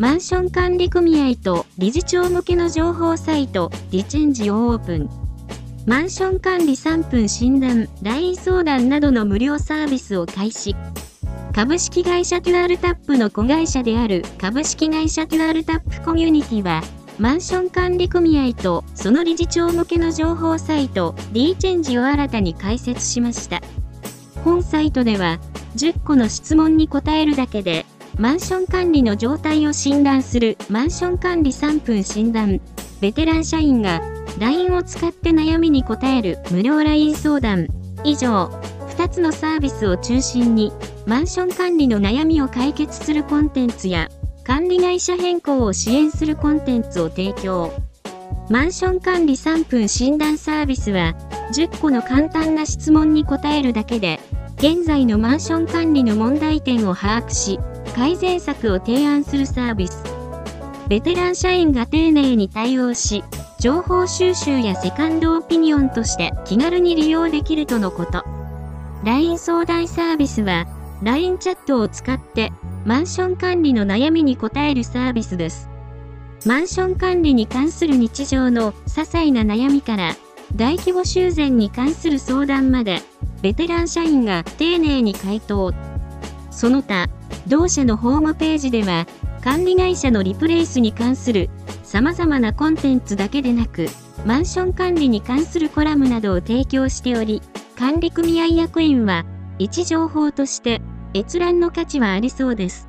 マンション管理組合と理事長向けの情報サイト、リチェンジをオープン。マンション管理3分診断、LINE 相談などの無料サービスを開始。株式会社トゥアルタップの子会社である株式会社トゥアルタップコミュニティは、マンション管理組合とその理事長向けの情報サイト、リーチェンジを新たに開設しました。本サイトでは、10個の質問に答えるだけで、マンション管理の状態を診断する。マンション管理3分診断、ベテラン社員が LINE を使って悩みに答える。無料 LINE 相談、以上、2つのサービスを中心に、マンション管理の悩みを解決するコンテンツや、管理会社変更を支援するコンテンツを提供。マンション管理3分診断サービスは、10個の簡単な質問に答えるだけで、現在のマンション管理の問題点を把握し、改善策を提案するサービス。ベテラン社員が丁寧に対応し、情報収集やセカンドオピニオンとして気軽に利用できるとのこと。LINE 相談サービスは、LINE チャットを使ってマンション管理の悩みに答えるサービスです。マンション管理に関する日常の些細な悩みから大規模修繕に関する相談までベテラン社員が丁寧に回答。その他、同社のホームページでは、管理会社のリプレイスに関する様々なコンテンツだけでなく、マンション管理に関するコラムなどを提供しており、管理組合役員は、一情報として閲覧の価値はありそうです。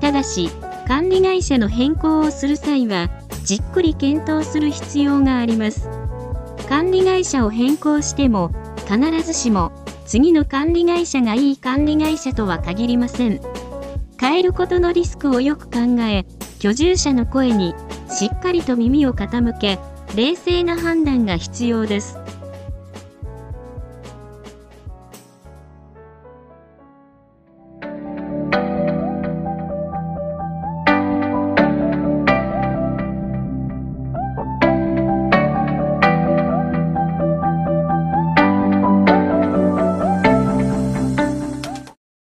ただし、管理会社の変更をする際は、じっくり検討する必要があります。管理会社を変更しても、必ずしも、次の管理会社がいい管理会社とは限りません。変えることのリスクをよく考え、居住者の声にしっかりと耳を傾け、冷静な判断が必要です。